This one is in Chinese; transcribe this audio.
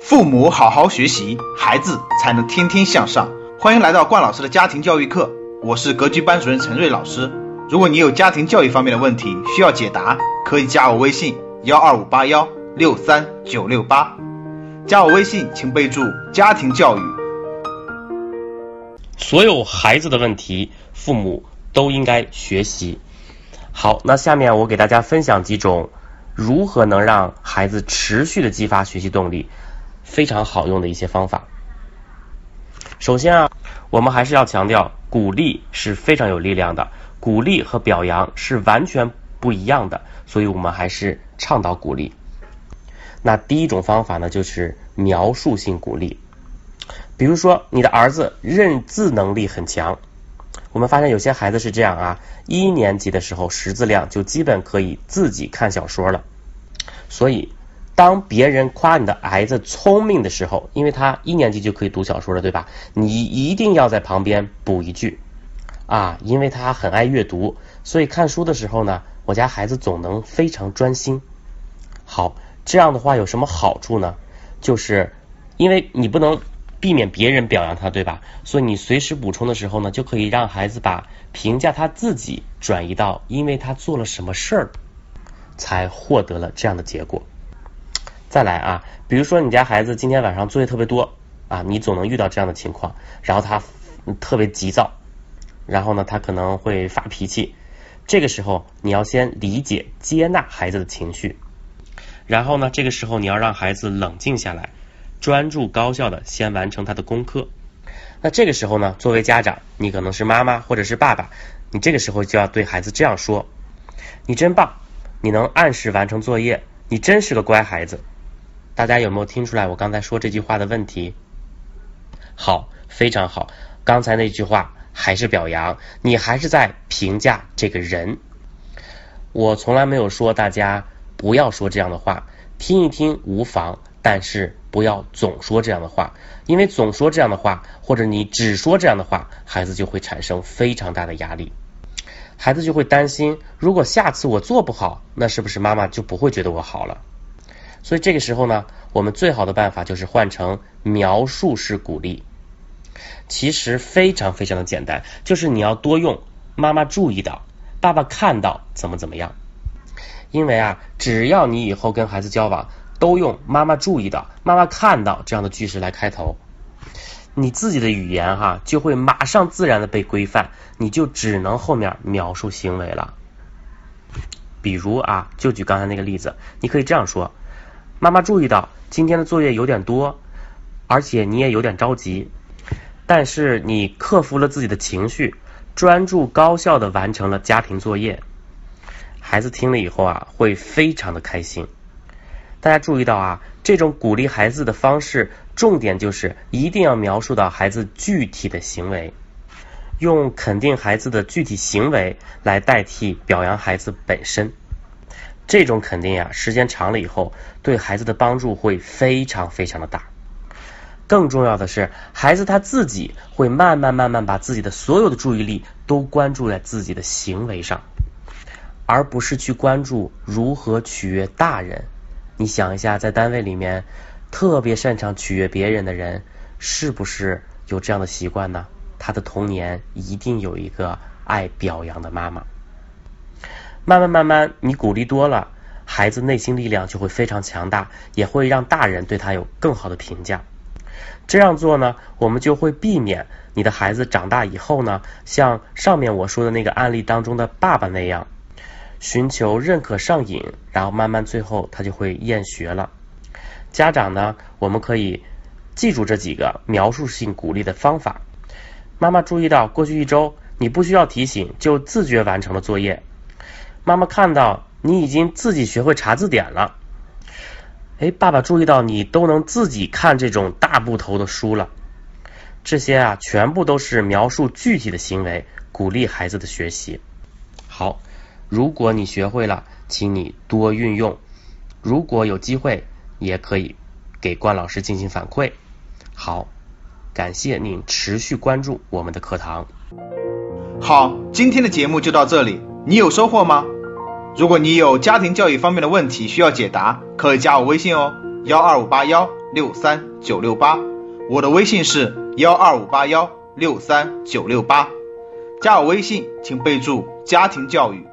父母好好学习，孩子才能天天向上。欢迎来到冠老师的家庭教育课，我是格局班主任陈瑞老师。如果你有家庭教育方面的问题需要解答，可以加我微信幺二五八幺六三九六八。加我微信，请备注家庭教育。所有孩子的问题，父母都应该学习。好，那下面我给大家分享几种如何能让孩子持续的激发学习动力，非常好用的一些方法。首先啊，我们还是要强调，鼓励是非常有力量的，鼓励和表扬是完全不一样的，所以我们还是倡导鼓励。那第一种方法呢，就是描述性鼓励。比如说，你的儿子认字能力很强，我们发现有些孩子是这样啊，一年级的时候识字量就基本可以自己看小说了。所以，当别人夸你的孩子聪明的时候，因为他一年级就可以读小说了，对吧？你一定要在旁边补一句啊，因为他很爱阅读，所以看书的时候呢，我家孩子总能非常专心。好。这样的话有什么好处呢？就是因为你不能避免别人表扬他，对吧？所以你随时补充的时候呢，就可以让孩子把评价他自己转移到因为他做了什么事儿才获得了这样的结果。再来啊，比如说你家孩子今天晚上作业特别多啊，你总能遇到这样的情况，然后他特别急躁，然后呢他可能会发脾气，这个时候你要先理解接纳孩子的情绪。然后呢，这个时候你要让孩子冷静下来，专注高效的先完成他的功课。那这个时候呢，作为家长，你可能是妈妈或者是爸爸，你这个时候就要对孩子这样说：“你真棒，你能按时完成作业，你真是个乖孩子。”大家有没有听出来我刚才说这句话的问题？好，非常好。刚才那句话还是表扬，你还是在评价这个人。我从来没有说大家。不要说这样的话，听一听无妨，但是不要总说这样的话，因为总说这样的话，或者你只说这样的话，孩子就会产生非常大的压力，孩子就会担心，如果下次我做不好，那是不是妈妈就不会觉得我好了？所以这个时候呢，我们最好的办法就是换成描述式鼓励，其实非常非常的简单，就是你要多用妈妈注意到，爸爸看到怎么怎么样。因为啊，只要你以后跟孩子交往，都用“妈妈注意到”“妈妈看到”这样的句式来开头，你自己的语言哈就会马上自然的被规范，你就只能后面描述行为了。比如啊，就举刚才那个例子，你可以这样说：“妈妈注意到今天的作业有点多，而且你也有点着急，但是你克服了自己的情绪，专注高效的完成了家庭作业。”孩子听了以后啊，会非常的开心。大家注意到啊，这种鼓励孩子的方式，重点就是一定要描述到孩子具体的行为，用肯定孩子的具体行为来代替表扬孩子本身。这种肯定呀，时间长了以后，对孩子的帮助会非常非常的大。更重要的是，孩子他自己会慢慢慢慢把自己的所有的注意力都关注在自己的行为上。而不是去关注如何取悦大人。你想一下，在单位里面特别擅长取悦别人的人，是不是有这样的习惯呢？他的童年一定有一个爱表扬的妈妈。慢慢慢慢，你鼓励多了，孩子内心力量就会非常强大，也会让大人对他有更好的评价。这样做呢，我们就会避免你的孩子长大以后呢，像上面我说的那个案例当中的爸爸那样。寻求认可上瘾，然后慢慢最后他就会厌学了。家长呢，我们可以记住这几个描述性鼓励的方法。妈妈注意到过去一周你不需要提醒就自觉完成了作业。妈妈看到你已经自己学会查字典了。哎，爸爸注意到你都能自己看这种大部头的书了。这些啊，全部都是描述具体的行为，鼓励孩子的学习。好。如果你学会了，请你多运用。如果有机会，也可以给关老师进行反馈。好，感谢您持续关注我们的课堂。好，今天的节目就到这里，你有收获吗？如果你有家庭教育方面的问题需要解答，可以加我微信哦，幺二五八幺六三九六八，我的微信是幺二五八幺六三九六八，加我微信请备注家庭教育。